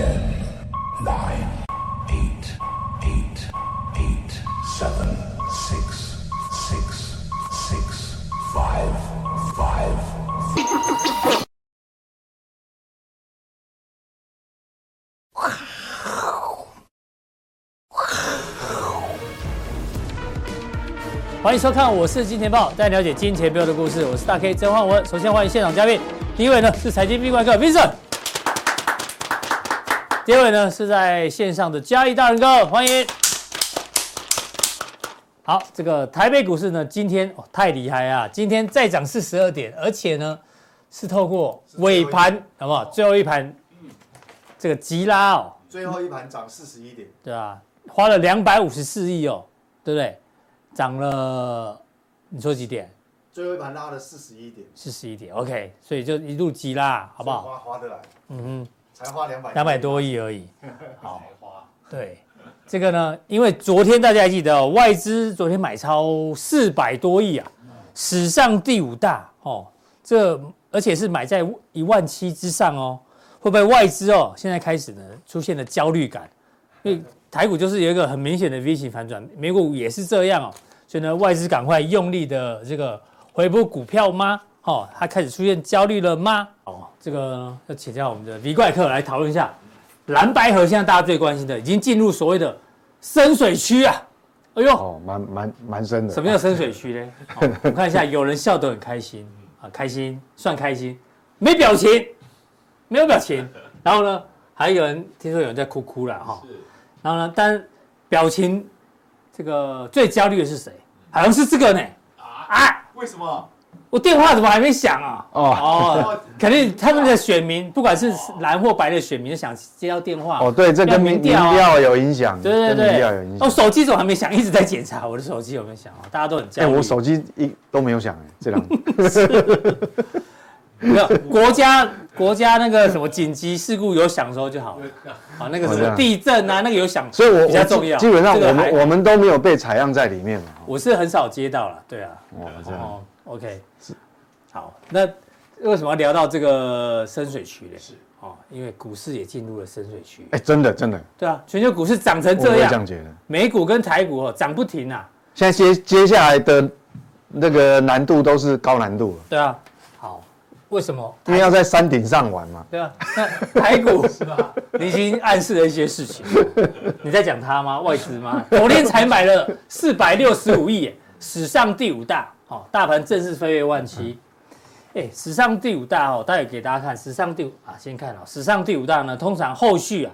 Ten, nine, eight, eight, eight, seven, six, six, six, five, five. 欢迎收看，我是金钱豹，带你了解金钱背后的故事。我是大 K 曾焕文。首先欢迎现场嘉宾，第一位呢是财经 B 怪客 Vincent，第二位呢是在线上的嘉义大人哥，欢迎。好，这个台北股市呢今天哦太厉害啊，今天再涨四十二点，而且呢是透过尾盘好不好？最后一盘这个急拉哦，最后一盘涨四十一点，对啊，花了两百五十四亿哦，对不对？涨了，你说几点？最后一盘拉了四十一点，四十一点，OK，所以就一路急拉，好不好？花花得来，嗯哼，才花两百两百多亿而已。好，对，这个呢，因为昨天大家还记得、哦，外资昨天买超四百多亿啊，史上第五大哦，这而且是买在一万七之上哦，会不会外资哦现在开始呢出现了焦虑感？因为台股就是有一个很明显的 V 型反转，美股也是这样哦，所以呢，外资赶快用力的这个回补股票吗？哦，它开始出现焦虑了吗？哦，这个要请教我们的 V 怪客来讨论一下。蓝白河现在大家最关心的，已经进入所谓的深水区啊！哎呦，哦，蛮蛮蛮深的。什么叫深水区呢？哦、我们看一下，有人笑得很开心啊，开心算开心，没表情，没有表情。然后呢，还有人听说有人在哭哭了哈。然后呢？但表情这个最焦虑的是谁？好像是这个呢。啊？为什么？我电话怎么还没响啊？哦哦，肯定他们的选民，不管是蓝或白的选民，想接到电话。哦，对，这跟民调有影响。对对对，民调有影响。哦，手机怎么还没响？一直在检查我的手机有没有响啊？大家都很焦虑。哎，我手机一都没有响哎，这两。没有国家国家那个什么紧急事故有响的时候就好了，啊，那个什么地震啊，那个有响，所以我比较重要。基本上我们我们都没有被采样在里面嘛。我是很少接到了，对啊。哦，这样。哦，OK，是。好，那为什么要聊到这个深水区呢？是哦，因为股市也进入了深水区。哎，真的真的。对啊，全球股市涨成这样，这样觉得。美股跟台股哦涨不停啊。现在接接下来的那个难度都是高难度了。对啊。好为什么？因为要在山顶上玩嘛。对啊，那台股 是吧？你已经暗示了一些事情。你在讲他吗？外资吗？昨天才买了四百六十五亿，史上第五大。好，大盘正式飞跃万七。哎，史上第五大哦，待会给大家看。史上第五啊，先看哦。史上第五大呢，通常后续啊。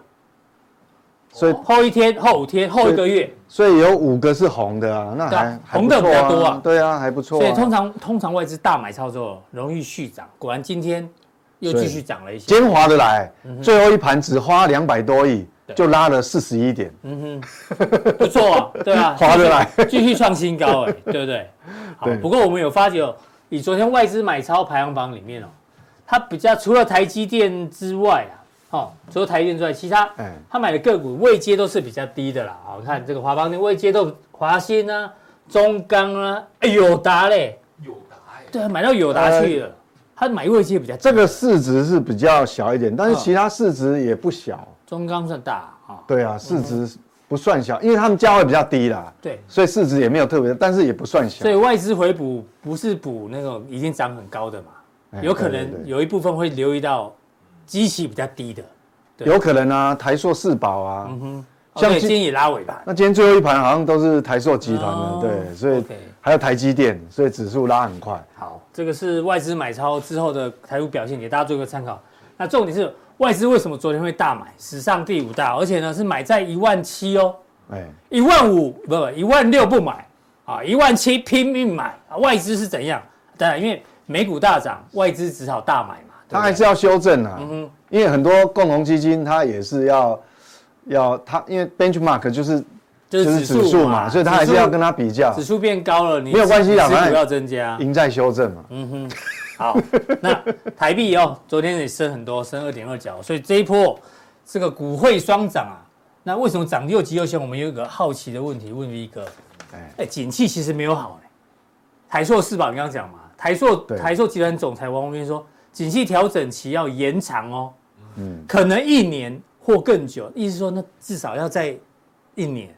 所以后一天、后五天、后一个月，所以有五个是红的啊，那还红的比较多啊，对啊，还不错。所以通常通常外资大买操作容易续涨，果然今天又继续涨了一些，奸滑的来，最后一盘只花两百多亿就拉了四十一点，嗯哼，不错啊，对啊，划得来，继续创新高哎，对不对？好，不过我们有发觉，以昨天外资买超排行榜里面哦，它比较除了台积电之外啊。哦，除了台积电之外，其他，他买的个股位阶都是比较低的啦。好，看这个华邦电位阶都华新啊、中钢啊、友达嘞，友达，对啊，买到友达去了。他买位阶比较，这个市值是比较小一点，但是其他市值也不小。中钢算大啊，对啊，市值不算小，因为他们价位比较低啦。对，所以市值也没有特别，但是也不算小。所以外资回补不是补那种已经涨很高的嘛，有可能有一部分会留意到。基期比较低的，有可能啊，台塑四宝啊，嗯哼，像今天也拉尾盘，那今天最后一盘好像都是台塑集团的，对，所以还有台积电，所以指数拉很快。好，这个是外资买超之后的台股表现，给大家做一个参考。那重点是外资为什么昨天会大买，史上第五大，而且呢是买在一万七哦，哎，一万五不不一万六不买啊，一万七拼命买啊，外资是怎样？当然因为美股大涨，外资只好大买嘛。它还是要修正啊，嗯哼因为很多共同基金它也是要要它，因为 benchmark 就是就是指数嘛，所以它还是要跟它比较。指数变高了，你没有关系啊，指数要增加，赢在修正嘛。嗯哼，好，那台币哦，昨天也升很多，升二点二角，所以这一波这个股汇双涨啊，那为什么涨又急又凶？我们有一个好奇的问题问 V 哥，哎，景气其实没有好哎，台塑四宝你刚刚讲嘛，台塑台塑集团总裁王文斌说。景气调整期要延长哦，嗯，可能一年或更久，意思说那至少要在一年，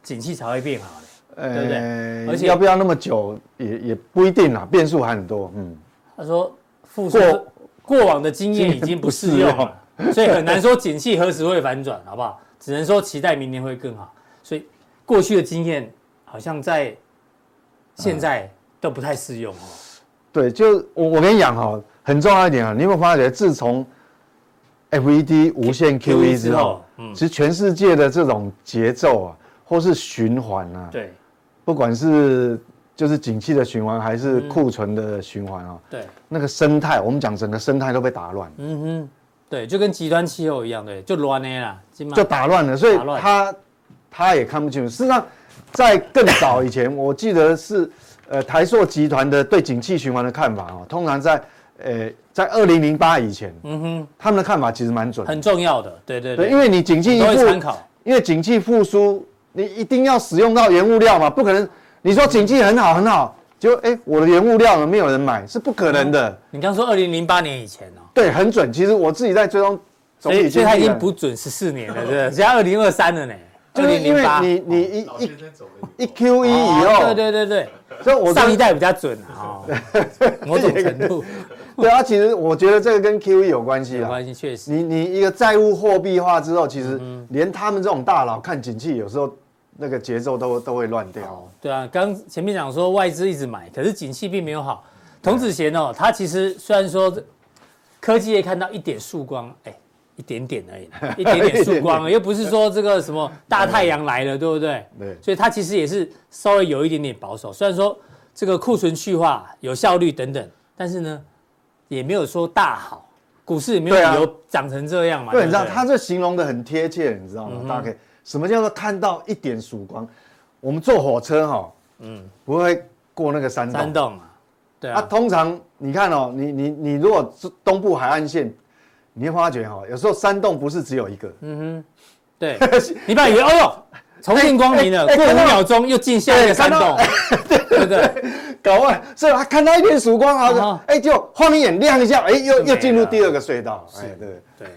景气才会变好。呃，对不对而且要不要那么久也也不一定啦，变数还很多。嗯，他说复苏过过往的经验已经不适用了，所以很难说景气何时会反转，好不好？只能说期待明年会更好。所以过去的经验好像在现在都不太适用哦。对，就我我跟你讲哈，很重要一点啊，你有没有发觉，自从 FED 无限 QE 之后，嗯，其实全世界的这种节奏啊，或是循环啊，对。不管是就是景气的循环，还是库存的循环啊，对，那个生态，我们讲整个生态都被打乱。嗯哼，对，就跟极端气候一样，对，就乱了啦，就打乱了，所以他他也看不清楚。事实上，在更早以前，我记得是呃台塑集团的对景气循环的看法啊，通常在呃在二零零八以前，嗯哼，他们的看法其实蛮准，很重要的，对对对，因为你景气一复参考，因为景气复苏。你一定要使用到原物料嘛？不可能，你说景气很好很好，就哎、欸，我的原物料呢没有人买，是不可能的。嗯、你刚说二零零八年以前哦，对，很准。其实我自己在追踪，所以所以它已经不准十四年了，对不对？现在二零二三了呢，就是因为你你一一一 Q E 以后，对对对对，所以我上一代比较准啊，某种程度。对啊，其实我觉得这个跟 Q E 有关系啊，有关系确实。你你一个债务货币化之后，其实连他们这种大佬看景气有时候。那个节奏都都会乱掉。哦。对啊，刚前面讲说外资一直买，可是景气并没有好。童子贤哦，他其实虽然说科技业看到一点曙光，哎，一点点而已，一点点曙光，又不是说这个什么大太阳来了，对不对？对。所以他其实也是稍微有一点点保守。虽然说这个库存去化有效率等等，但是呢，也没有说大好。股市也没有理由涨成这样嘛。对，你知道他这形容的很贴切，你知道吗？大家可以。什么叫做看到一点曙光？我们坐火车哈，嗯，不会过那个山洞。山洞啊，对啊。通常你看哦，你你你如果是东部海岸线，你会发觉哈，有时候山洞不是只有一个。嗯哼，对。你不要以为哦哟，重见光明了，过五秒钟又进下一个山洞，对不对？搞完，所以他看到一片曙光，啊，哎，就晃一眼亮一下，哎，又又进入第二个隧道。哎，对。对，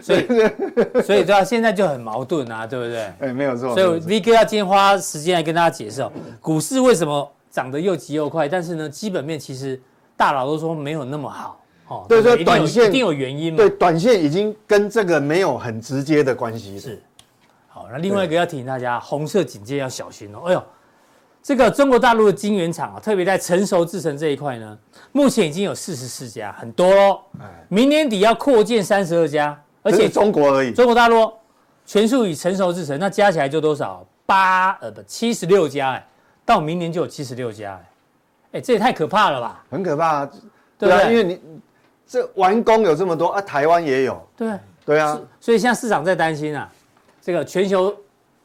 所以 所以对啊，现在就很矛盾啊，对不对？哎，没有错。所以 V 哥要今天花时间来跟大家解释哦，股市为什么涨得又急又快，但是呢，基本面其实大佬都说没有那么好哦。对对，短线一定有原因嘛。对，短线已经跟这个没有很直接的关系。是。好，那另外一个要提醒大家，红色警戒要小心哦。哎呦。这个中国大陆的晶圆厂啊，特别在成熟制程这一块呢，目前已经有四十四家，很多喽。明年底要扩建三十二家，而且中国而已。中国大陆全数以成熟制程，那加起来就多少？八呃不七十六家哎，到明年就有七十六家哎，哎这也太可怕了吧？很可怕啊，对啊，因为你这完工有这么多啊，台湾也有。对对啊，所以现在市场在担心啊，这个全球。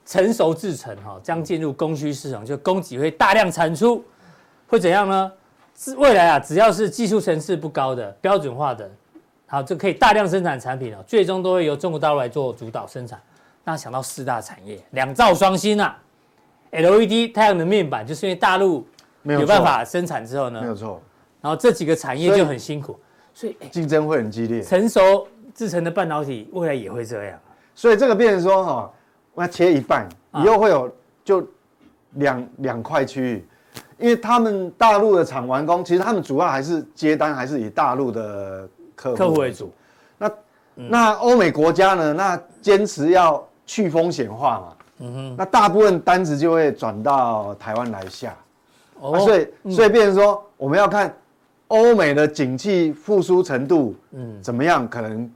成熟制程哈将进入供需市场，就供给会大量产出，会怎样呢？未来啊，只要是技术层次不高的标准化的，好就可以大量生产产品了，最终都会由中国大陆来做主导生产。那想到四大产业，两造双新啊，LED 太阳能面板，就是因为大陆有办法生产之后呢，没有错。然后这几个产业就很辛苦，所以竞争会很激烈。成熟制成的半导体未来也会这样，所以这个变成说哈。那切一半，以后会有就两两块区域，因为他们大陆的厂完工，其实他们主要还是接单，还是以大陆的客户为主。那那欧美国家呢？那坚持要去风险化嘛。嗯哼。那大部分单子就会转到台湾来下。哦。所以所以变成说，我们要看欧美的景气复苏程度，嗯，怎么样？可能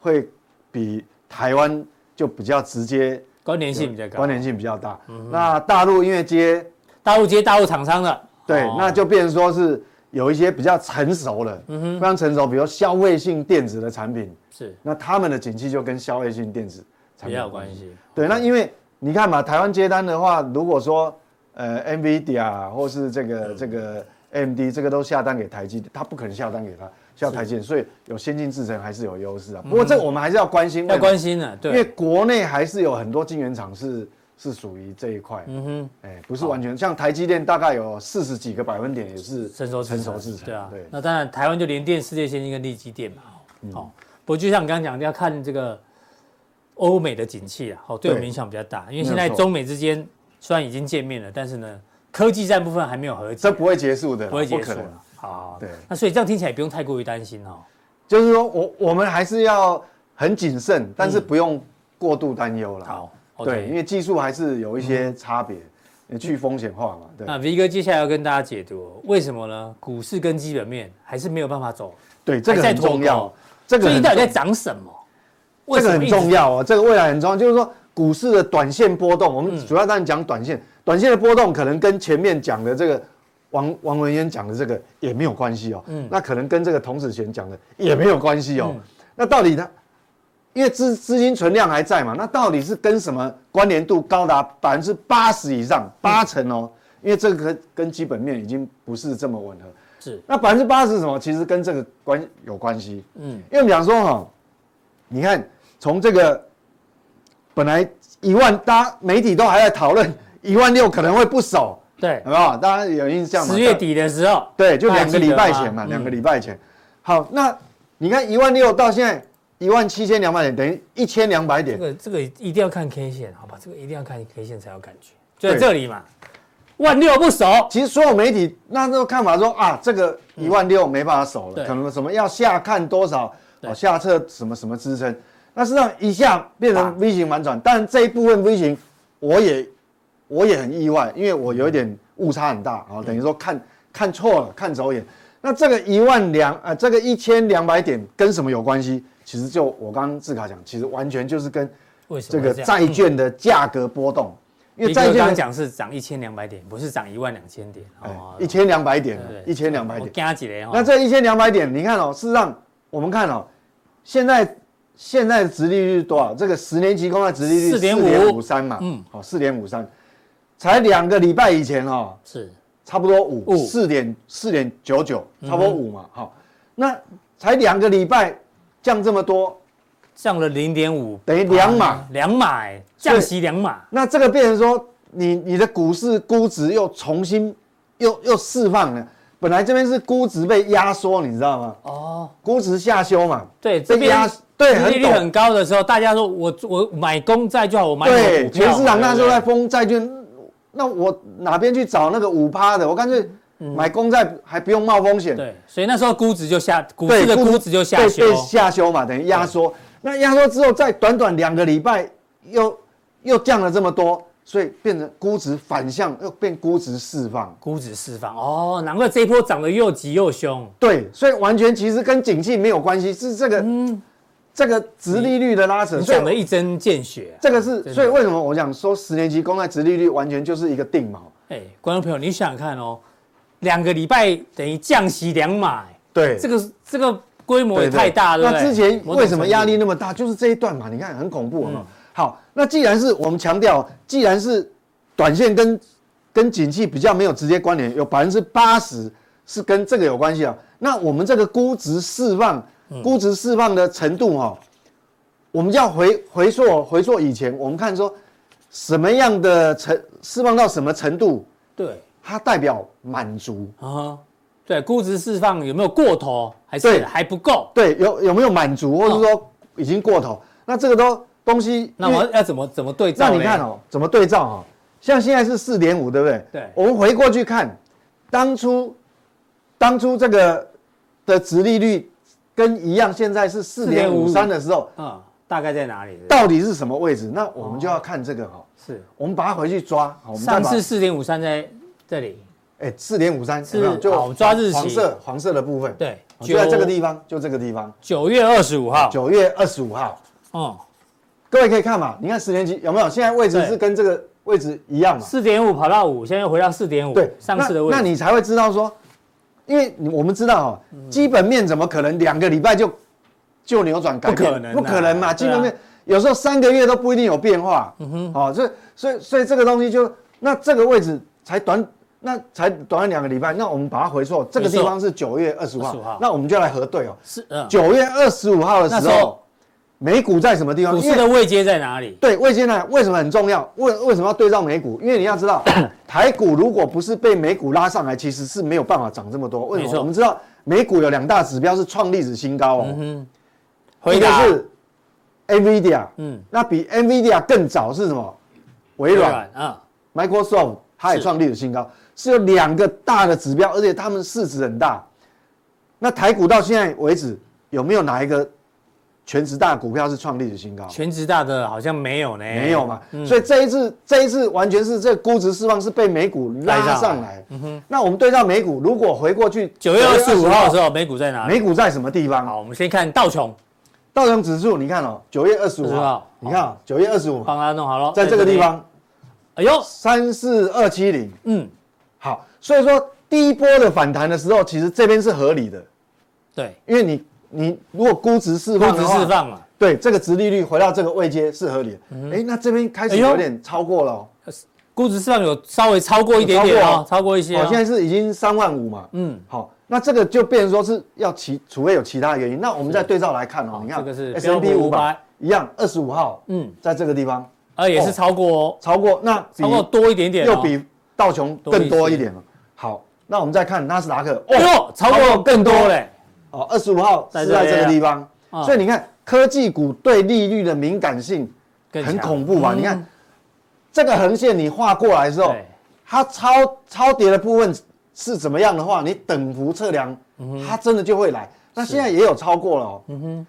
会比台湾就比较直接。关联性比较高，关联性比较大。嗯、那大陆因为接大陆接大陆厂商的，对，哦、那就变成说是有一些比较成熟的，嗯哼，非常成熟，比如消费性电子的产品，是，那他们的景气就跟消费性电子产品也有关系。对，那因为你看嘛，台湾接单的话，如果说呃，NVIDIA 或是这个、嗯、这个 AMD 这个都下单给台积，他不可能下单给他。需要台积，所以有先进制程还是有优势啊。不过这个我们还是要关心，要关心的，对，因为国内还是有很多晶圆厂是是属于这一块。嗯哼，哎，不是完全像台积电，大概有四十几个百分点也是成熟成熟制程。对啊，对。那当然，台湾就联电、世界先进跟力积电嘛。好，不过就像你刚刚讲的，要看这个欧美的景气啊，好，对我们影响比较大。因为现在中美之间虽然已经见面了，但是呢，科技战部分还没有和解，这不会结束的，不会结束了。好好，好对那所以这样听起来也不用太过于担心哦。就是说我我们还是要很谨慎，但是不用过度担忧了。好对，因。为技术还是有一些差别，你去风险化嘛。对那 V 哥接下来要跟大家解读为什么呢？股市跟基本面还是没有办法走，对，这个很重要。这个到底在重涨什么？这个很重要哦，这个未来很重要。就是说股市的短线波动，我嗯们主要当然讲短线，短线的波动可能跟前面讲的这个王王文渊讲的这个也没有关系哦。嗯那可能跟这个童子贤讲的也没有关系哦。嗯那到底他，因为资资金存量还在嘛，那到底是跟什么关联度高达百分之八十以上，八成哦？因为这个跟跟基本面已经不是这么吻合。是那百分之八十什么？其实跟这个关有关系。嗯因为我们讲说哈，你看从这个本来一万，大家媒体都还在讨论一万六可能会不守，对。有，没有？大家有印象吗？十月底的时候，对，就两个礼拜前嘛，两个礼拜前。好，那你看一万六到现在一万七千两百点，等于一千两百点。这个这个一定要看 K 线，好吧？这个一定要看 K 线才有感觉，就在对。这里嘛，万六不守，其实所有媒体那时候看法说啊，这个一万六没办法守了，对。可能什么要下看多少，哦，下测什么什么支撑，那实际上一下变成 V 型反转，但这一部分 V 型我也我也很意外，因为我有一点误差很大啊、哦，等于说看看错了，看走眼。那这个一万两呃，这个一千两百点跟什么有关系？其实就我刚刚志卡讲，其实完全就是跟这个债券的价格波动，因为债券的讲是涨一千两百点，不是涨一万两千点哦，一千两百点一千两百点我。加几雷哦。那这一千两百点，你看哦，事实上我们看哦，现在现在的殖利率是多少？这个十年期公债殖利率四点五三嘛，嗯嗯，好，四点五三，才两个礼拜以前哦，是。差不多五五。四点四点九九，差不多五嘛，好，那才两个礼拜降这么多，降了零点五，等于两码。两码哎，降息两码，那这个变成说你你的股市估值又重新又又释放了，本来这边是估值被压缩，你知道吗？哦，估值下修嘛，对，这边对利率很高的时候，大家说我我买公债就好，我买股票全市场那时候在封债券，那我哪边去找那个五趴的？我干脆买公债还不用冒风险。对，所以那时候估值就下，股对，市的估值就下修被，被下修嘛，等于压缩。那压缩之后，在短短两个礼拜又又降了这么多，所以变成估值反向，又变估值释放。估值释放哦，难怪这一波涨得又急又凶。对，所以完全其实跟景气没有关系，是这个、这个殖利率的拉扯。讲的一针见血、啊。这个是，所以为什么我想说十年期公债殖利率完全就是一个定锚？哎，观众朋友，你想想看哦，两个礼拜等于降息两码，对，这个这个规模也太大了。那之前为什么压力？那么大？就是这一段嘛，你看很恐怖，嗯好，那既然是我们强调，既然是短线跟跟景气比较没有直接关联，有百分之八十是跟这个有关系啊。那我们这个估值释放，嗯估值释放的程度哈，我们就要回回溯回溯以前，我们看说什么样的程释放到什么程度，对它代表满足。啊，对，估值释放有没有过头，还对是还不够？对，有有没有满足，或者说已经过头？那这个都东西，那我要怎么怎么对照？那你看哦，怎么对照哦？像现在是四点五，对不对？对我们回过去看，当初当初这个的值利率跟一样，现在是四点五三的时候，嗯，大概在哪里？到底是什么位置？那我们就要看这个哈，是我们把它回去抓。好我们上次四点五三在这里，哎四点五三是有没有就好抓日期黄色黄色的部分，对就在九这个地方，就这个地方，九月二十五号。九月二十五号。哦，各位可以看嘛，你看十年期有没有？现在位置是跟这个位置一样嘛？四点五跑到五，现在又回到四点五。对，上次的位置。那，那你才会知道说，因为我们知道哦，基本面怎么可能两个礼拜就就扭转改变？不可能啊不可能嘛！基本面对有时候三个月都不一定有变化。嗯哼，哦，所以所以所以这个东西就那这个位置才短，那才短短两个礼拜，那我们把它回溯，这个地方是九月二十五25号号，那我们就来核对哦。是嗯，九月二十五号的时候，美股在什么地方？股市的位阶在哪里？对，位阶呢？为什么很重要？为为什么要对照美股？因为你要知道，台股如果不是被美股拉上来，其实是没有办法涨这么多。为什么？我们知道美股有两大指标是创历史新高哦，一个回答是 NVIDIA，嗯，那比 NVIDIA 更早是什么？微软啊，Microsoft 它也创历史新高，是有两个大的指标，而且他们市值很大。那台股到现在为止有没有哪一个全职大股票是创历史新高？全职大的好像没有呢，没有嘛。嗯。所以这一次这一次完全是这估值释放是被美股拉上来。嗯哼。那我们对照美股，如果回过去九月二十五号的时候，美股在哪里？美股在什么地方？好，我们先看道琼，道琼指数，你看哦，九月二十五25号号，你看哦，九月二十五。号，帮他弄好了，在这个地方，哎呦，三四二七零，嗯，好，所以说第一波的反弹的时候，其实这边是合理的，对，因为你你如果估值释放估值释放嘛，对，这个值利率回到这个位阶是合理的。哎，那这边开始有点超过了哦，估值释放有稍微超过一点点哦，超过。一些哦，现在是已经三万五嘛，嗯，好，那这个就变成说是要其，除非有其他原因，那我们再对照来看哦，你看这个是 S&P 五百一样，二十五号，嗯，在这个地方。啊也是超过哦，超过，那比超过多一点点哦，又比道琼更多一点了。好，那我们再看纳斯达克，哎呦，超过更多嘞，哦，二十五号是在这个地方，所以你看科技股对利率的敏感性很恐怖吧？你看这个横线你画过来之后，它超超跌的部分是怎么样的话，你等幅测量，它真的就会来。那现在也有超过了哦，嗯哼，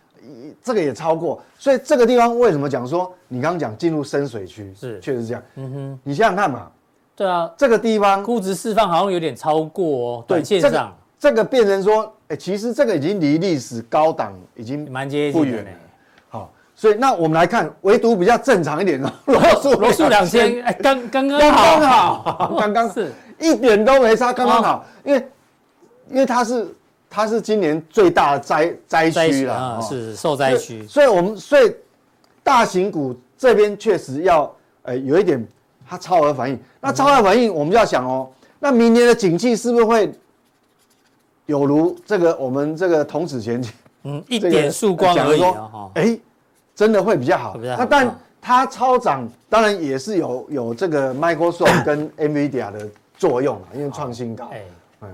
这个也超过，所以这个地方为什么讲说你刚刚讲进入深水区是。确实这样，嗯哼，你想想看嘛，对啊，这个地方估值释放好像有点超过哦，短线上这个变成说，哎，其实这个已经离历史高档已经蛮接近了。好，所以那我们来看，唯独比较正常一点的罗素罗素两千，哎，刚刚刚刚好，刚刚是。一点都没差，刚刚好，因为因为它是它是今年最大的灾灾区了，是受灾区，所以我们所以大型股这边确实要呃有一点它超额反应，那超额反应我们就要想哦，那明年的景气是不是会？有如这个我们这个童子前景，嗯，一点曙光而已啊，哎，真的会比较好。那但它超涨，当然也是有有这个 Microsoft 跟 NVIDIA 的作用啊，因为创新高。哎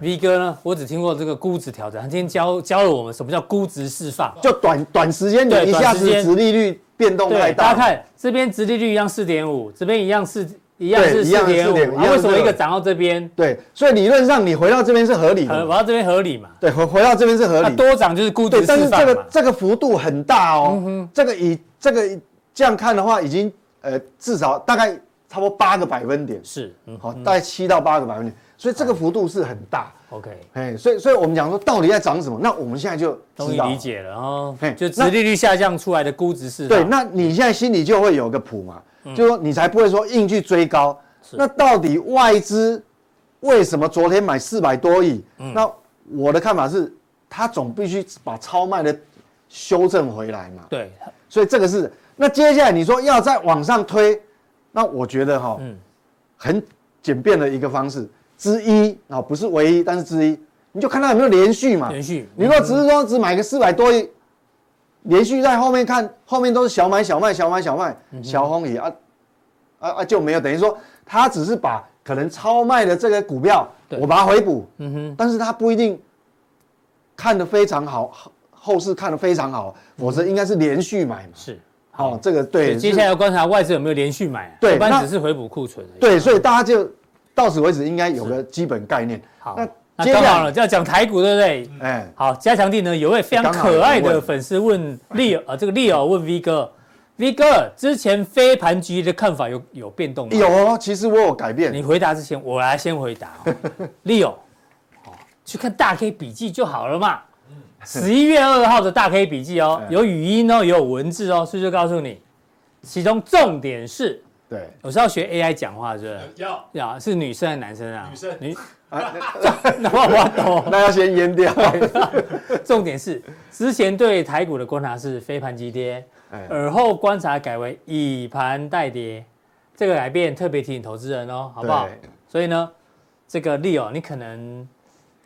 ，V 哥呢，我只听过这个估值调整，他今天教教了我们什么叫估值释放，就短短时间你一下子殖利率变动太大。大家看这边殖利率一样四点五，这边一样四。一样是四点五，为什么一个涨到这边？对，所以理论上你回到这边是合理的，回到这边合理嘛？对，回回到这边是合理。多涨就是估值释放嘛。但是这个这个幅度很大哦，这个以这个这样看的话，已经呃至少大概差不多八个百分点，是，好，大概七到八个百分点，所以这个幅度是很大。OK，哎，所以所以我们讲说到底在涨什么？那我们现在就终于理解了哦，就殖利率下降出来的估值释放。对，那你现在心里就会有个谱嘛，就说你才不会说硬去追高。那到底外资为什么昨天买四百多亿？嗯、那我的看法是，他总必须把超卖的修正回来嘛。对，所以这个是。那接下来你说要再往上推，那我觉得哈，嗯，很简便的一个方式之一啊，不是唯一，但是之一，你就看它有没有连续嘛。连续。你如果只是说只买个四百多亿，连续在后面看，后面都是小买小卖小买小卖，小红也啊啊啊就没有，等于说。他只是把可能超卖的这个股票，我把它回补，嗯哼，但是他不一定看得非常好，后市看得非常好，否则应该是连续买嘛。是，好，这个对。接下来要观察外资有没有连续买，对，一般只是回补库存。对，所以大家就到此为止，应该有个基本概念。好，那刚好了，就要讲台股，对不对？哎，好，加强地呢，有位非常可爱的粉丝问利尔，呃，这个利尔问 V 哥。V 哥，之前飞盘局的看法有有变动吗？有哦，其实我有改变。你回答之前，我来先回答。Leo，哦，去看大 K 笔记就好了嘛。十一月二号的大 K 笔记哦，有语音哦，也有文字哦，所以就告诉你，其中重点是，对，我是要学 AI 讲话，是不是？要要是女生还是男生啊？女生，女啊，那 我懂，那要先淹掉。重点是，之前对台股的观察是非盘急跌。而后观察改为以盘代跌，这个改变特别提醒投资人哦，好不好？所以呢，这个 Leo 你可能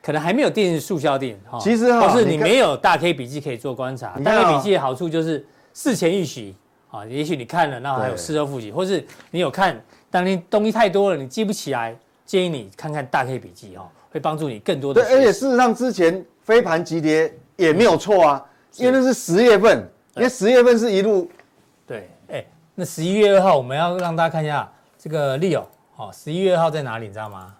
可能还没有定速效定哈，其实或是你没有大 K 笔记可以做观察。大 K 笔记的好处就是事前预习啊，也许你看了，那还有事后复习，或是你有看，当你东西太多了，你记不起来，建议你看看大 K 笔记哈，会帮助你更多的。对，而且事实上之前飞盘急跌也没有错啊，因为那是十月份。因为十月份是一路对，哎，那十一月二号我们要让大家看一下这个 Leo，哦，十一月二号在哪里？你知道吗？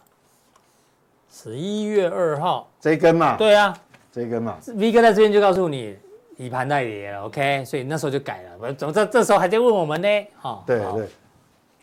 十一月二号这一根嘛，对啊，这一根嘛，V 哥在这边就告诉你以盘代跌了，OK，所以那时候就改了。怎么这这时候还在问我们呢？哈，对对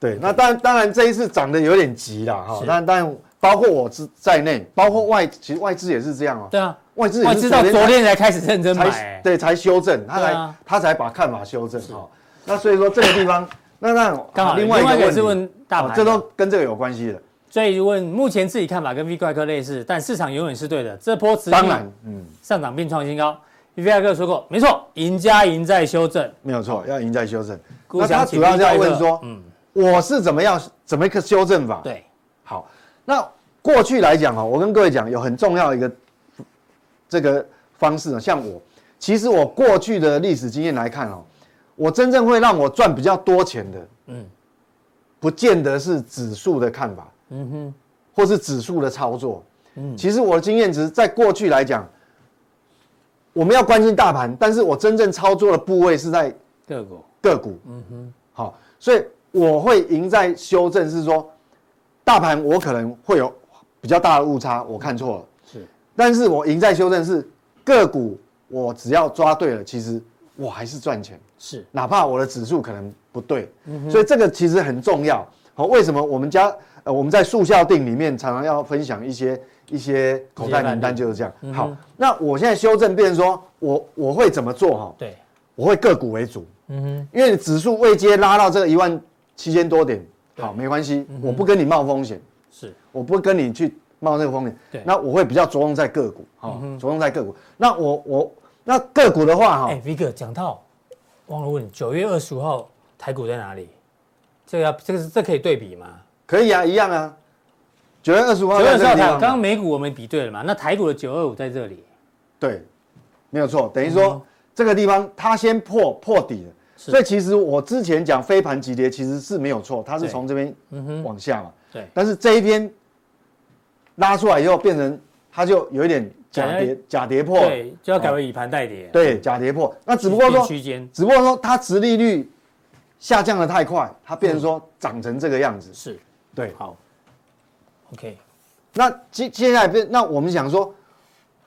对，那当然当然这一次涨得有点急了哈，但但包括我之在内，包括外其实外资也是这样哦。对啊，外资外资到昨天才开始认真买，对，才修正，他才他才把看法修正哈。那所以说这个地方，那那刚好另外一个是问大盘，这都跟这个有关系的。所以问目前自己看法跟 V 怪客类似，但市场永远是对的。这波持续当然，嗯，上涨并创新高。V 怪客说过，没错，赢家赢在修正，没有错，要赢在修正。那他主要是要问说，嗯，我是怎么样怎么一个修正法？对，好，那过去来讲哈，我跟各位讲有很重要一个这个方式呢，像我，其实我过去的历史经验来看哦，我真正会让我赚比较多钱的，嗯。不见得是指数的看法，嗯哼，或是指数的操作，嗯，其实我的经验值在过去来讲，我们要关心大盘，但是我真正操作的部位是在个股，个股，嗯哼，好，所以我会赢在修正，是说大盘我可能会有比较大的误差，我看错了，是，但是我赢在修正是个股，我只要抓对了，其实我还是赚钱，是，哪怕我的指数可能。不对，所以这个其实很重要。好，为什么我们家呃我们在速效定里面常常要分享一些一些口袋名单就是这样。好，那我现在修正变成说我我会怎么做哈？对，我会个股为主。嗯哼，因为指数未接拉到这个一万七千多点，好，没关系，我不跟你冒风险，是，我不跟你去冒那个风险。对，那我会比较着重在个股，好，着重在个股。那我我那个股的话哈，哎，V 哥讲到忘了问，九月二十五号。台股在哪里？这个要这个是这可以对比吗？可以啊，一样啊。九月二十五号，九月二十号，刚刚美股我们比对了嘛？那台股的九二五在这里，对，没有错。等于说这个地方它先破破底了，所以其实我之前讲飞盘急跌其实是没有错，它是从这边往下嘛。对。但是这一边拉出来以后，变成它就有一点假跌假跌破，对，就要改为以盘代跌。对，假跌破。那只不过说，只不过说它殖利率。下降的太快，它变成说长成这个样子，是，对，好，OK，那接接下来变，那我们想说，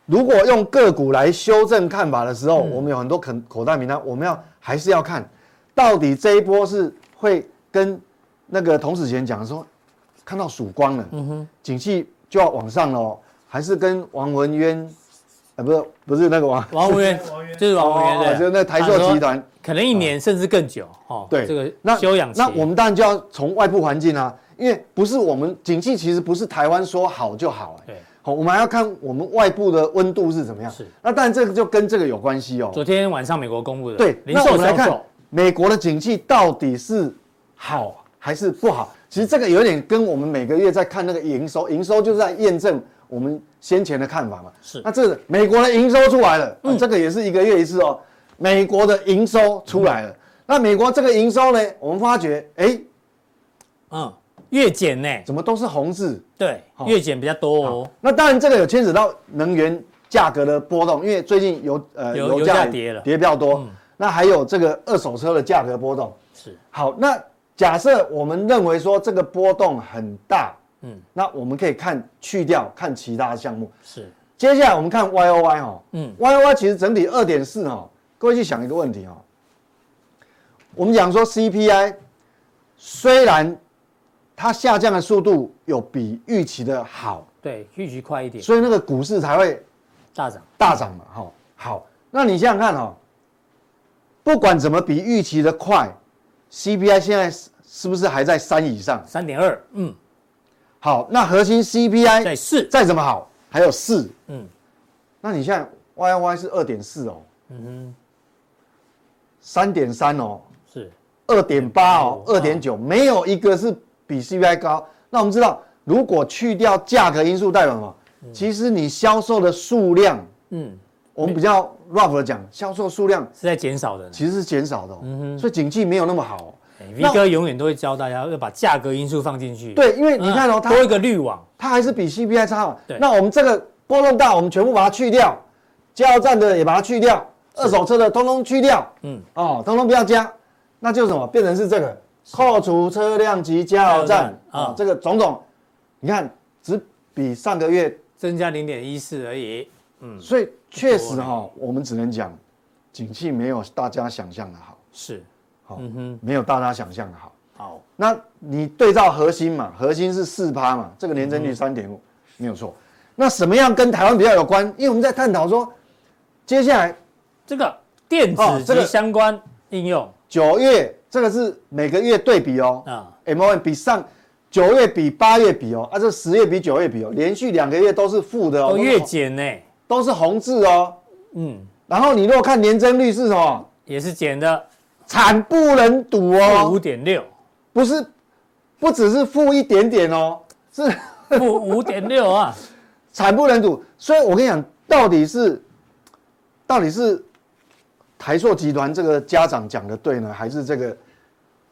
如果用个股来修正看法的时候，我们有很多口口袋名单，我们要还是要看，到底这一波是会跟那个童子贤讲说，看到曙光了，嗯哼，景气就要往上了，还是跟王文渊，呃，不是不是那个王 王文渊，就是王文渊对，就是那台塑集团。可能一年甚至更久，哦，对，这个那休养期，那我们当然就要从外部环境啊，因为不是我们景气，其实不是台湾说好就好，对，好，我们还要看我们外部的温度是怎么样。是，那当然这个就跟这个有关系哦。昨天晚上美国公布的，对，那我们来看美国的景气到底是好还是不好？其实这个有点跟我们每个月在看那个营收，营收就是在验证我们先前的看法嘛。是，那这美国的营收出来了，嗯，这个也是一个月一次哦。美国的营收出来了，那美国这个营收呢？我们发觉，哎，嗯，月减呢，怎么都是红字？对，月减比较多哦。那当然，这个有牵扯到能源价格的波动，因为最近油呃油价跌了，跌比较多。那还有这个二手车的价格波动。是。好，那假设我们认为说这个波动很大，嗯，那我们可以看去掉看其他项目。是。接下来我们看 Y O Y 哈，嗯，Y O Y 其实整体二点四哈。各位去想一个问题哦，我们讲说 CPI 虽然它下降的速度有比预期的好，对，预期快一点，所以那个股市才会大涨大涨。嘛，哈，好，那你想想看哈，不管怎么比预期的快，CPI 现在是不是还在三以上？三点二，嗯，好，那核心 CPI 在四，再怎么好还有四，嗯，那你现在 YY 是二点四哦，嗯哼。三点三哦，是。二点八哦，二点九，没有一个是比 CPI 高。那我们知道，如果去掉价格因素，代表什么？其实你销售的数量，嗯，我们比较 rough 的讲，销售数量是在减少的，其实是减少的。嗯哼，所以景气没有那么好。V 哥永远都会教大家要把价格因素放进去。对，因为你看哦，它多一个滤网，它还是比 CPI 差。对，那我们这个波动大，我们全部把它去掉，加油站的也把它去掉。二手车的通通去掉，嗯，哦，通通不要加，那就什么变成是这个扣除车辆及加油站。啊、哦，这个种种，你看只比上个月增加零点一四而已。嗯，所以确实哈、哦，我们只能讲，景气没有大家想象的好，是，好、嗯哼，没有大家想象的好。好，那你对照核心嘛，核心是四趴嘛，这个年增率三点五，没有错。那什么样跟台湾比较有关？因为我们在探讨说，接下来这个电子这个相关应用，九月这个是每个月对比哦，啊，M O N 比上九月比八月比哦，啊，这十月比九月比哦，连续两个月都是负的哦，都月减呢，都是红字哦，嗯，然后你如果看年增率是什么，也是减的，惨不忍睹哦，五点六，不是，不只是负一点点哦，是 负五点六啊。惨不忍睹，所以我跟你讲，到底是，到底是台塑集团这个家长讲的对呢，还是这个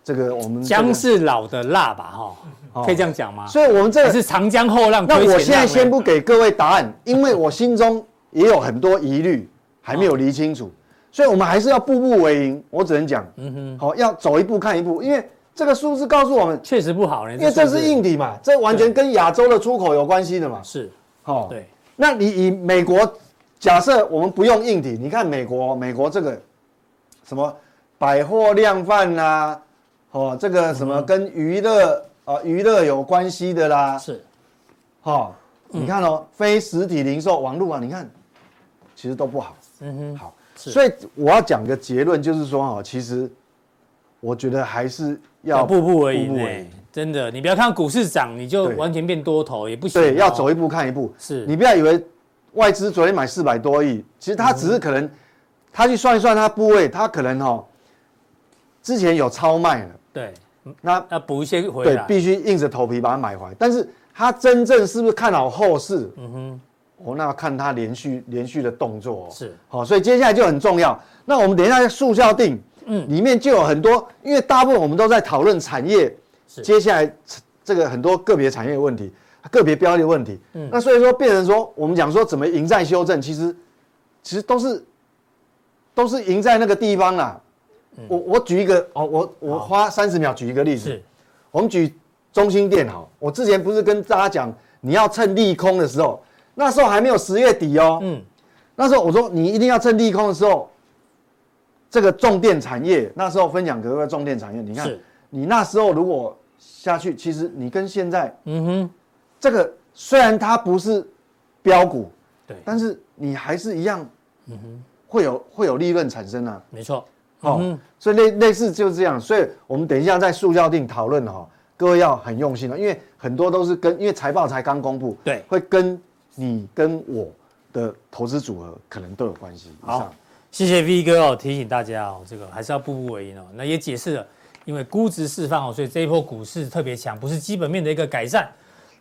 这个我们姜是老的辣吧？哈、哦，可以这样讲吗？所以，我们这个是长江后浪。那我现在先不给各位答案，因为我心中也有很多疑虑，还没有理清楚，所以我们还是要步步为营。我只能讲，嗯哼，好，要走一步看一步，因为这个数字告诉我们确实不好，因为这是硬底嘛，这完全跟亚洲的出口有关系的嘛，是。哦，对，那你以美国假设我们不用硬体，你看美国，美国这个什么百货量贩啦，哦，这个什么跟娱乐啊娱乐有关系的啦，是，哦，你看哦，非实体零售网络啊，你看其实都不好，嗯哼，好，所以我要讲个结论，就是说哦，其实我觉得还是要步步为营。真的，你不要看股市涨，你就完全变多头也不行。对，要走一步看一步。是，你不要以为外资昨天买四百多亿，其实他只是可能，他去算一算他部位，他可能哈，之前有超卖了。对，那那补一些回来。对，必须硬着头皮把它买回来。但是他真正是不是看好后市？嗯哼，哦，那要看他连续连续的动作。是，好，所以接下来就很重要。那我们等一下速效定，嗯，里面就有很多，因为大部分我们都在讨论产业。接下来这个很多个别产业的问题，个别标的问题，嗯，那所以说变成说，我们讲说怎么赢在修正，其实其实都是都是赢在那个地方啦。我我举一个哦，我我花三十秒举一个例子，是，我们举中心电好，我之前不是跟大家讲，你要趁利空的时候，那时候还没有十月底哦，嗯，那时候我说你一定要趁利空的时候，这个重电产业，那时候分享各个重电产业，你看。你那时候如果下去，其实你跟现在，嗯哼，这个虽然它不是标股，对，但是你还是一样，嗯哼，会有会有利润产生啊，没错，哦，所以类类似就是这样，所以我们等一下在速效定讨论哈，各位要很用心了，因为很多都是跟因为财报才刚公布，对，会跟你跟我的投资组合可能都有关系。好，谢谢 V 哥哦，提醒大家哦，这个还是要步步为营哦，那也解释了。因为估值释放哦，所以这一波股市特别强，不是基本面的一个改善。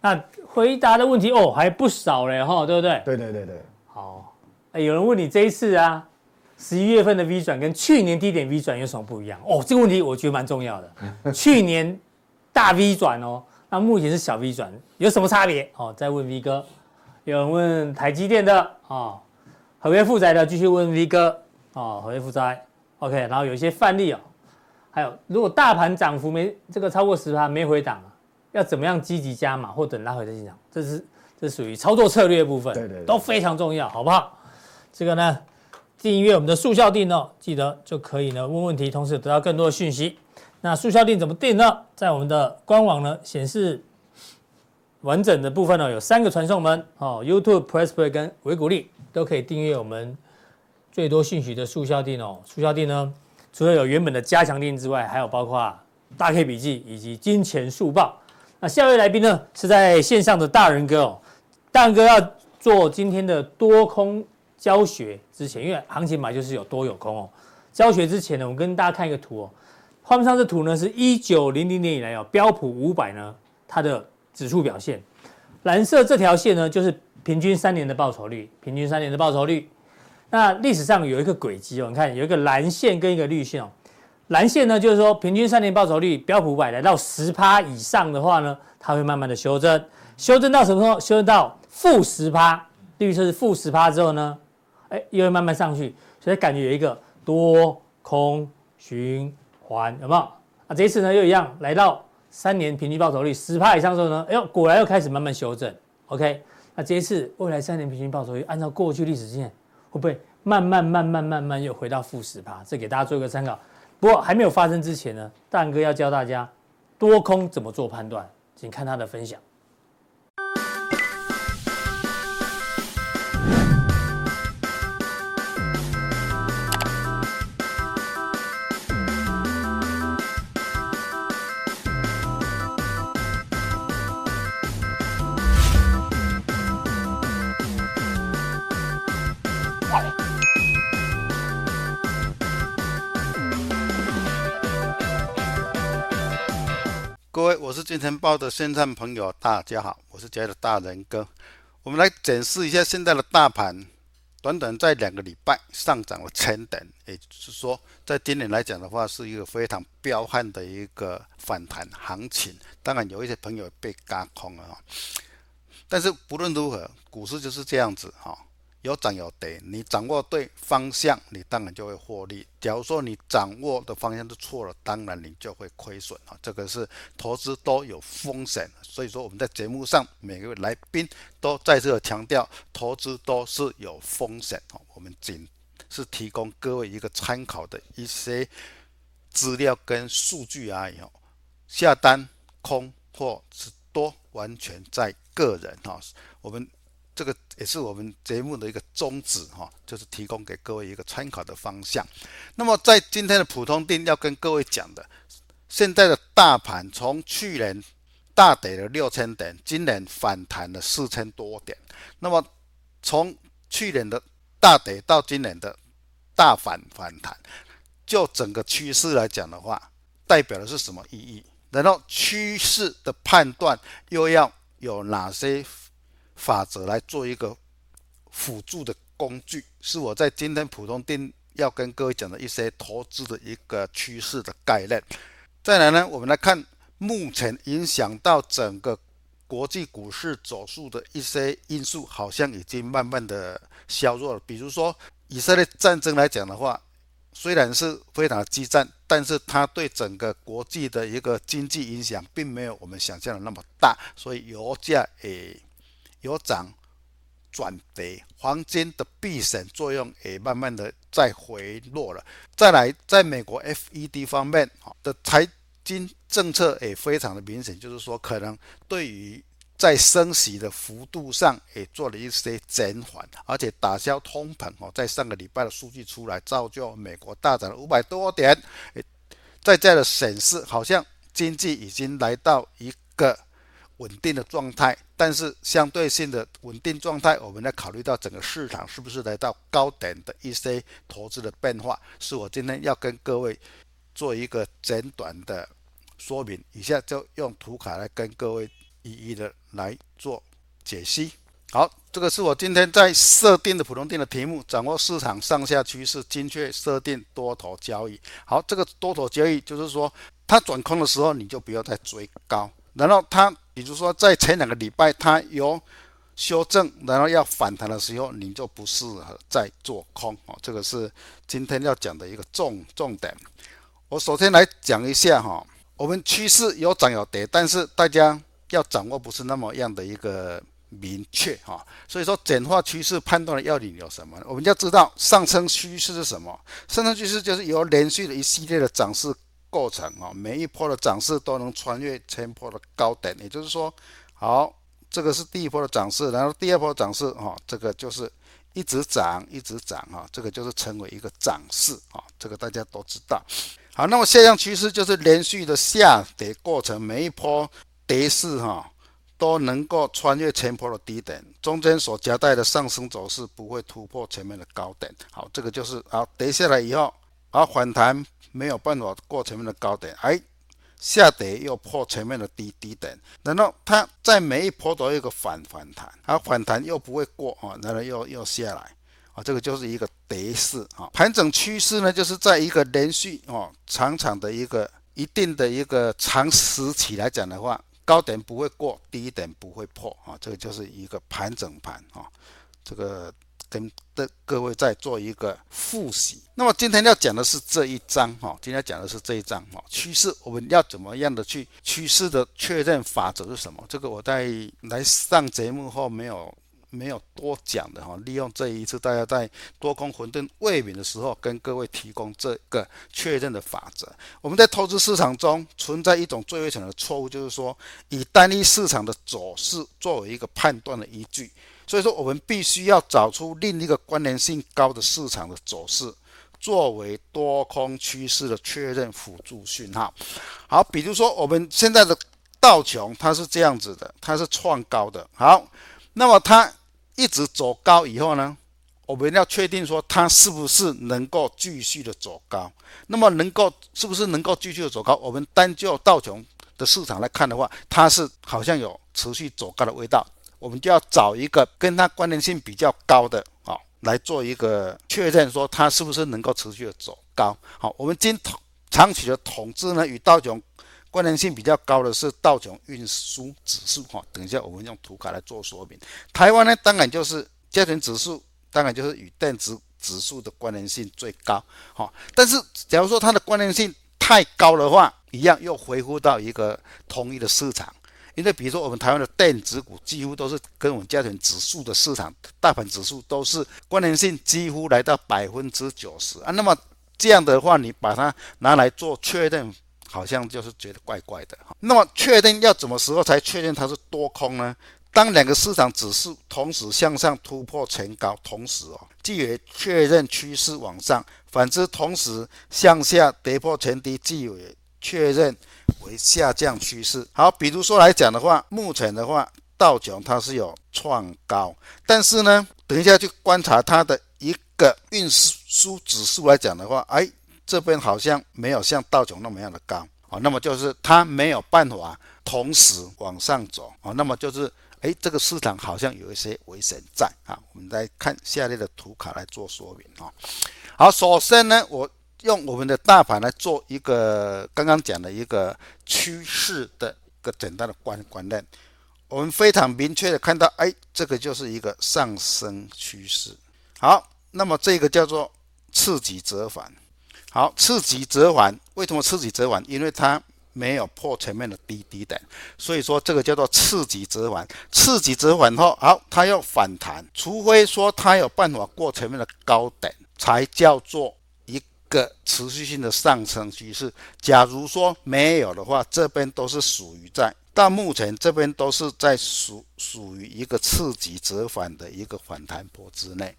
那回答的问题哦还不少嘞哈，对不对？对对对对。好，哎，有人问你这一次啊，十一月份的 V 转跟去年低点 V 转有什么不一样？哦，这个问题我觉得蛮重要的。去年大 V 转哦，那目前是小 V 转，有什么差别？哦，再问 V 哥。有人问台积电的哦，合约负债的继续问 V 哥哦，合约负债 OK，然后有一些范例哦。还有，如果大盘涨幅没这个超过十趴没回档，要怎么样积极加码或等拉回再进场？这是这属于操作策略部分，对对，都非常重要，好不好？这个呢，订阅我们的速效定哦，记得就可以呢问问题，同时得到更多的讯息。那速效定怎么定呢？在我们的官网呢显示完整的部分呢有三个传送门哦，YouTube、PressPlay 跟维谷力都可以订阅我们最多讯息的速效定哦，速效定呢。除了有原本的加强錠之外，还有包括大 K 笔记以及金钱速报。那下一位来宾呢是在线上的大仁哥哦，大仁哥要做今天的多空教学之前，因为行情买就是有多有空哦。教学之前呢，我跟大家看一个图哦，画面上这图呢是一九零零年以来哦标普五百呢它的指数表现，蓝色这条线呢就是平均三年的报酬率，平均三年的报酬率。那历史上有一个轨迹哦，你看有一个蓝线跟一个绿线哦。蓝线呢，就是说平均三年报酬率标普五百来到十趴以上的话呢，它会慢慢的修正，修正到什么时候？修正到负十趴，绿色是负十趴之后呢，哎，又会慢慢上去，所以感觉有一个多空循环有没有？啊，这一次呢又一样来到三年平均报酬率十趴以上之后呢，哎呦，果然又开始慢慢修正。OK，那这一次未来三年平均报酬率按照过去历史经验，会不会慢慢慢慢慢慢又回到负十趴？这给大家做一个参考。不过还没有发生之前呢，蛋哥要教大家多空怎么做判断，请看他的分享。金钱豹的线上朋友，大家好，我是家的大仁哥。我们来检视一下现在的大盘，短短在两个礼拜上涨了千点，也就是说，在今年来讲的话，是一个非常彪悍的一个反弹行情。当然，有一些朋友被轧空了哈，但是不论如何，股市就是这样子哈。有涨有跌，你掌握对方向，你当然就会获利。假如说你掌握的方向是错了，当然你就会亏损啊。这个是投资都有风险，所以说我们在节目上每个来宾都在这强调，投资都是有风险啊。我们仅是提供各位一个参考的一些资料跟数据而已哦。下单空或是多，完全在个人哈。我们。这个也是我们节目的一个宗旨哈，就是提供给各位一个参考的方向。那么在今天的普通定要跟各位讲的，现在的大盘从去年大跌了六千点，今年反弹了四千多点。那么从去年的大跌到今年的大反反弹，就整个趋势来讲的话，代表的是什么意义？然后趋势的判断又要有哪些？法则来做一个辅助的工具，是我在今天普通店要跟各位讲的一些投资的一个趋势的概念。再来呢，我们来看目前影响到整个国际股市走势的一些因素，好像已经慢慢的削弱了。比如说以色列战争来讲的话，虽然是非常的激战，但是它对整个国际的一个经济影响并没有我们想象的那么大，所以油价诶。由涨转跌，黄金的避险作用也慢慢的在回落了。再来，在美国 FED 方面的财经政策也非常的明显，就是说可能对于在升息的幅度上也做了一些减缓，而且打消通膨哦，在上个礼拜的数据出来，造就美国大涨了五百多点，在这样的显示，好像经济已经来到一个。稳定的状态，但是相对性的稳定状态，我们来考虑到整个市场是不是来到高点的一些投资的变化，是我今天要跟各位做一个简短的说明。以下就用图卡来跟各位一一的来做解析。好，这个是我今天在设定的普通錠的题目：掌握市场上下趋势，精确设定多头交易。好，这个多头交易就是说，它转空的时候，你就不要再追高。然后它，比如说在前两个礼拜它有修正，然后要反弹的时候，你就不适合再做空哦。这个是今天要讲的一个重重点。我首先来讲一下哈，我们趋势有涨有跌，但是大家要掌握不是那么样的一个明确哈。所以说简化趋势判断的要领有什么？我们要知道上升趋势是什么？上升趋势就是由连续的一系列的涨势。构成啊，每一波的涨势都能穿越前波的高点，也就是说，好，这个是第一波的涨势，然后第二波涨势啊，这个就是一直涨，一直涨啊，这个就是成为一个涨势啊，这个大家都知道。好，那么下降趋势就是连续的下跌过程，每一波跌势哈都能够穿越前波的低点，中间所夹带的上升走势不会突破前面的高点。好，这个就是好，跌下来以后，好反弹。没有办法过前面的高点，哎，下跌又破前面的低低点，然后它在每一波都有一个反反弹，它反弹又不会过啊，然后又又下来啊，这个就是一个跌势啊。盘整趋势呢，就是在一个连续啊长长的一个一定的一个长时期来讲的话，高点不会过，低点不会破啊，这个就是一个盘整盘啊，这个。跟的各位再做一个复习。那么今天要讲的是这一章哈，今天讲的是这一章哈，趋势我们要怎么样的去趋势的确认法则是什么？这个我在来上节目后没有。没有多讲的哈，利用这一次大家在多空混沌未明的时候，跟各位提供这个确认的法则。我们在投资市场中存在一种最危险的错误，就是说以单一市场的走势作为一个判断的依据。所以说，我们必须要找出另一个关联性高的市场的走势，作为多空趋势的确认辅助讯号。好，比如说我们现在的道琼，它是这样子的，它是创高的。好，那么它。一直走高以后呢，我们要确定说它是不是能够继续的走高。那么能够是不是能够继续的走高？我们单就道琼的市场来看的话，它是好像有持续走高的味道。我们就要找一个跟它关联性比较高的啊，来做一个确认，说它是不是能够持续的走高。好，我们经长期的统治呢，与道琼。关联性比较高的是道琼运输指数哈，等一下我们用图卡来做说明。台湾呢，当然就是加权指数，当然就是与电子指数的关联性最高哈。但是假如说它的关联性太高的话，一样又回复到一个同一的市场，因为比如说我们台湾的电子股几乎都是跟我们加权指数的市场大盘指数都是关联性几乎来到百分之九十啊。那么这样的话，你把它拿来做确认。好像就是觉得怪怪的哈。那么确定要什么时候才确认它是多空呢？当两个市场指数同时向上突破前高，同时哦，即为确认趋势往上；反之，同时向下跌破前低，即为确认为下降趋势。好，比如说来讲的话，目前的话，道琼它是有创高，但是呢，等一下去观察它的一个运输指数来讲的话，哎。这边好像没有像道琼那么样的高啊，那么就是它没有办法同时往上走啊，那么就是哎，这个市场好像有一些危险在啊。我们来看下列的图卡来做说明啊。好，首先呢，我用我们的大盘来做一个刚刚讲的一个趋势的一个简单的观观念。我们非常明确的看到，哎，这个就是一个上升趋势。好，那么这个叫做次级折返。好，次级折返，为什么次级折返？因为它没有破前面的低低点，所以说这个叫做次级折返。次级折返后，好，它要反弹，除非说它有办法过前面的高点，才叫做个持续性的上升趋势。假如说没有的话，这边都是属于在到目前这边都是在属属于一个次级折返的一个反弹波之内。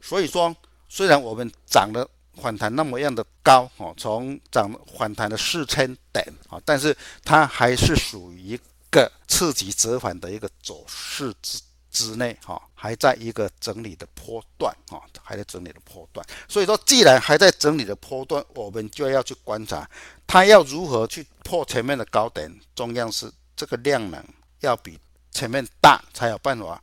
所以说，虽然我们涨了。反弹那么样的高哦，从涨反弹的四千点啊，但是它还是属于一个次级折返的一个走势之之内哈，还在一个整理的波段啊，还在整理的波段。所以说，既然还在整理的波段，我们就要去观察它要如何去破前面的高点。中央是这个量能要比前面大，才有办法。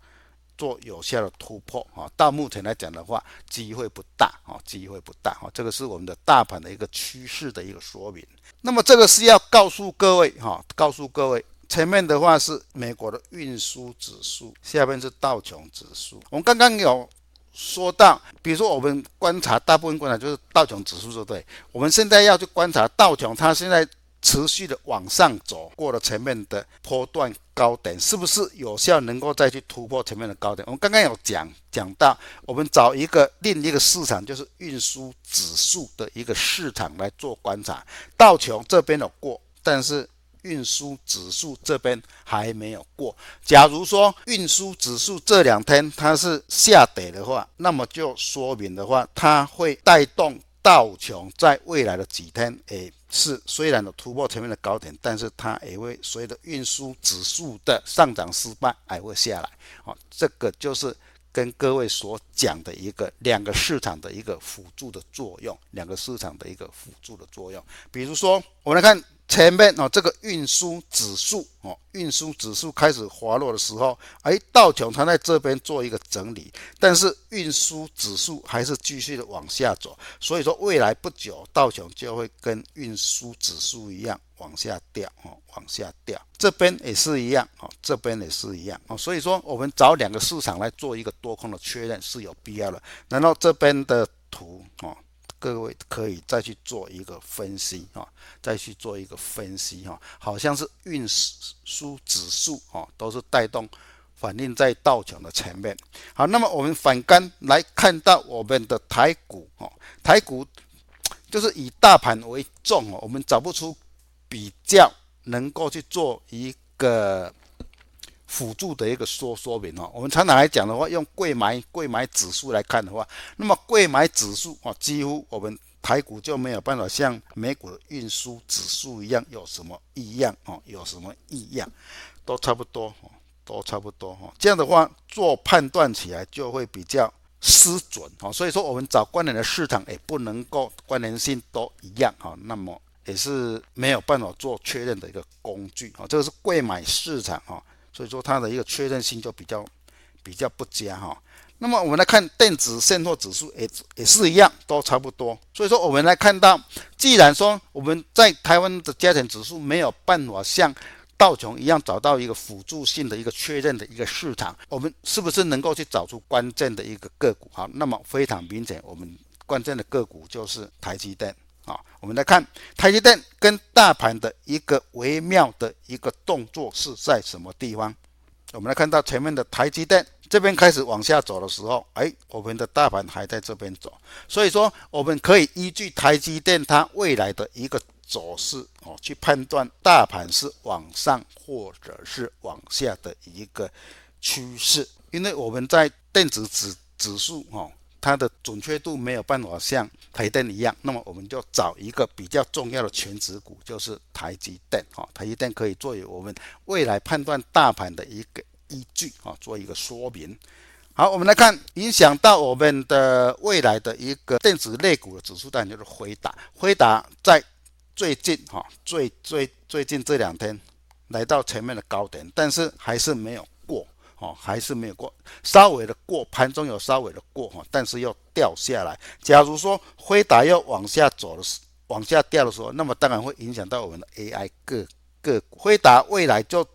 做有效的突破啊，到目前来讲的话，机会不大啊，机会不大啊。这个是我们的大盘的一个趋势的一个说明。那么这个是要告诉各位哈，告诉各位，前面的话是美国的运输指数，下面是道琼指数。我们刚刚有说到，比如说我们观察，大部分观察就是道琼指数，对不对？我们现在要去观察道琼，它现在。持续的往上走，过了前面的波段高点，是不是有效能够再去突破前面的高点？我们刚刚有讲讲到，我们找一个另一个市场，就是运输指数的一个市场来做观察。道琼这边有过，但是运输指数这边还没有过。假如说运输指数这两天它是下跌的话，那么就说明的话，它会带动。道琼在未来的几天，诶，是虽然有突破前面的高点，但是它也会随着运输指数的上涨失败，还会下来。好，这个就是跟各位所讲的一个两个市场的一个辅助的作用，两个市场的一个辅助的作用。比如说，我们来看前面哦，这个运输指数哦，运输指数开始滑落的时候，哎，道琼它在这边做一个整理，但是运输指数还是继续的往下走，所以说未来不久道琼就会跟运输指数一样往下掉哦，往下掉，这边也是一样哦，这边也是一样哦，所以说我们找两个市场来做一个多空的确认是有必要的。然后这边的图哦。各位可以再去做一个分析啊，再去做一个分析哈，好像是运输指数啊，都是带动反映在道琼的前面。好，那么我们反观来看到我们的台股哦，台股就是以大盘为重哦，我们找不出比较能够去做一个。辅助的一个说说明哦，我们常常来讲的话，用柜买柜买指数来看的话，那么柜买指数啊，几乎我们台股就没有办法像美股的运输指数一样有什么异样哦，有什么异样，都差不多哦，都差不多哈。这样的话做判断起来就会比较失准哦，所以说我们找关联的市场也不能够关联性都一样哈，那么也是没有办法做确认的一个工具啊，这个是柜买市场哈。所以说它的一个确认性就比较比较不佳哈。那么我们来看电子现货指数也也是一样，都差不多。所以说我们来看到，既然说我们在台湾的加权指数没有办法像道琼一样找到一个辅助性的一个确认的一个市场，我们是不是能够去找出关键的一个个股？好，那么非常明显，我们关键的个股就是台积电。啊，我们来看台积电跟大盘的一个微妙的一个动作是在什么地方？我们来看到前面的台积电这边开始往下走的时候，哎，我们的大盘还在这边走，所以说我们可以依据台积电它未来的一个走势哦，去判断大盘是往上或者是往下的一个趋势，因为我们在电子指指数哦。它的准确度没有办法像台电一样，那么我们就找一个比较重要的全值股，就是台积电。哈，台积电可以作为我们未来判断大盘的一个依据，哈，做一个说明。好，我们来看影响到我们的未来的一个电子类股的指数，当然就是辉达。辉达在最近，哈，最最最近这两天来到前面的高点，但是还是没有。哦，还是没有过，稍微的过，盘中有稍微的过哈，但是又掉下来。假如说辉达要往下走的时，往下掉的时候，那么当然会影响到我们的 AI 个个股。辉达未来就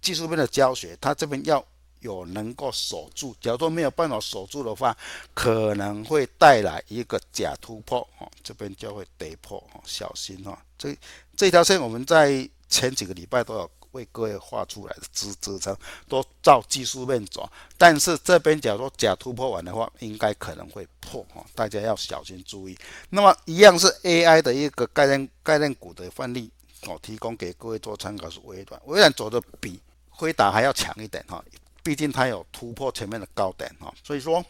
技术面的教学，它这边要有能够守住。假如说没有办法守住的话，可能会带来一个假突破哦，这边就会跌破哦，小心哦。这这条线我们在前几个礼拜都有。为各位画出来的支支撑都照技术面走，但是这边假如说假突破完的话，应该可能会破哈，大家要小心注意。那么一样是 AI 的一个概念概念股的范例，我提供给各位做参考是微软，微软走的比辉达还要强一点哈，毕竟它有突破前面的高点哈，所以说。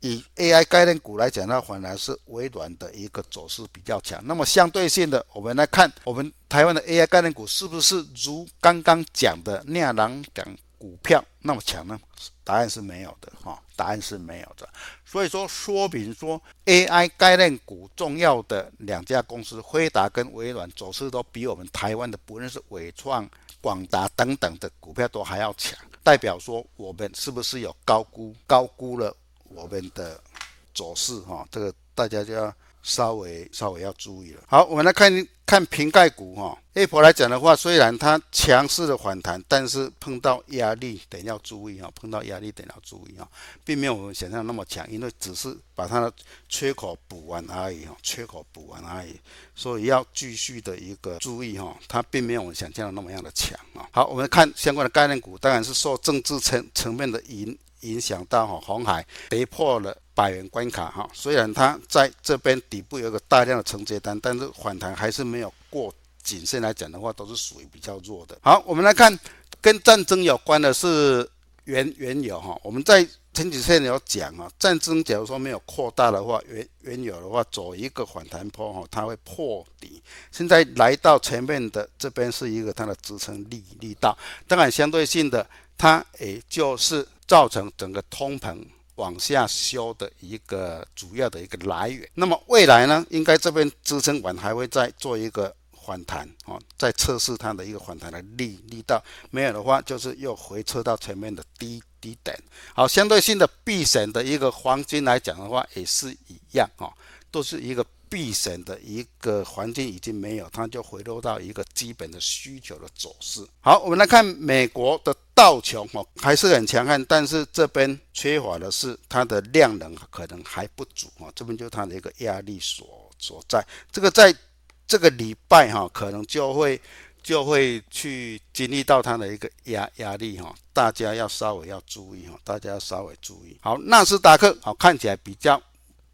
以 AI 概念股来讲，那反而是微软的一个走势比较强。那么相对性的，我们来看我们台湾的 AI 概念股是不是如刚刚讲的那样讲股票那么强呢？答案是没有的哈，答案是没有的。所以说，说明说 AI 概念股重要的两家公司辉达跟微软走势都比我们台湾的不论是伟创、广达等等的股票都还要强，代表说我们是不是有高估高估了？我们的走势哈，这个大家就要稍微稍微要注意了。好，我们来看看瓶盖股哈。Apple 来讲的话，虽然它强势的反弹，但是碰到压力得要注意哈，碰到压力得要注意哈，并没有我们想象那么强，因为只是把它的缺口补完而已哈，缺口补完而已，所以要继续的一个注意哈，它并没有我们想象的那么样的强啊。好，我们看相关的概念股，当然是受政治层层面的影。影响到哈鸿海跌破了百元关卡哈，虽然它在这边底部有一个大量的承接单，但是反弹还是没有过。谨慎来讲的话，都是属于比较弱的。好，我们来看跟战争有关的是原原油哈。我们在前几天有讲啊，战争假如说没有扩大的话，原原油的话走一个反弹坡哈，它会破底。现在来到前面的这边是一个它的支撑力力道，当然相对性的，它也就是。造成整个通膨往下修的一个主要的一个来源。那么未来呢，应该这边支撑管还会再做一个反弹啊，再测试它的一个反弹的力力道，没有的话就是又回撤到前面的低低点。好，相对性的避险的一个黄金来讲的话，也是一样啊，都是一个。避险的一个环境已经没有，它就回落到一个基本的需求的走势。好，我们来看美国的道琼哦，还是很强悍，但是这边缺乏的是它的量能可能还不足啊，这边就是它的一个压力所所在。这个在这个礼拜哈，可能就会就会去经历到它的一个压压力哈，大家要稍微要注意哈，大家要稍微注意。好，纳斯达克好看起来比较。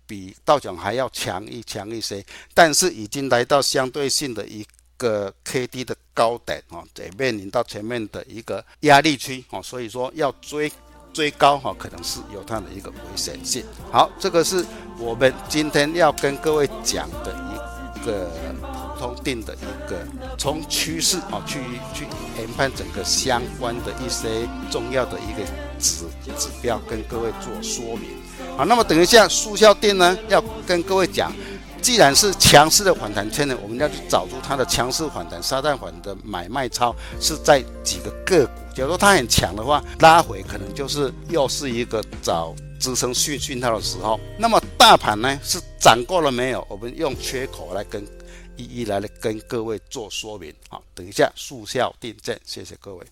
比道琼还要强一强一些，但是已经来到相对性的一个 K D 的高点哦，得面临到前面的一个压力区哦，所以说要追追高哈，可能是有它的一个危险性。好，这个是我们今天要跟各位讲的一个普通定的一个从趋势啊去去研判整个相关的一些重要的一个指指标，跟各位做说明。好，那么等一下速效定呢，要跟各位讲，既然是强势的反弹圈呢，我们要去找出它的强势反弹、杀弹反的买卖超是在几个个股。假如说它很强的话，拉回可能就是又是一个找支撑讯讯号的时候。那么大盘呢是涨过了没有？我们用缺口来跟一一来跟各位做说明。好，等一下速效定见，谢谢各位。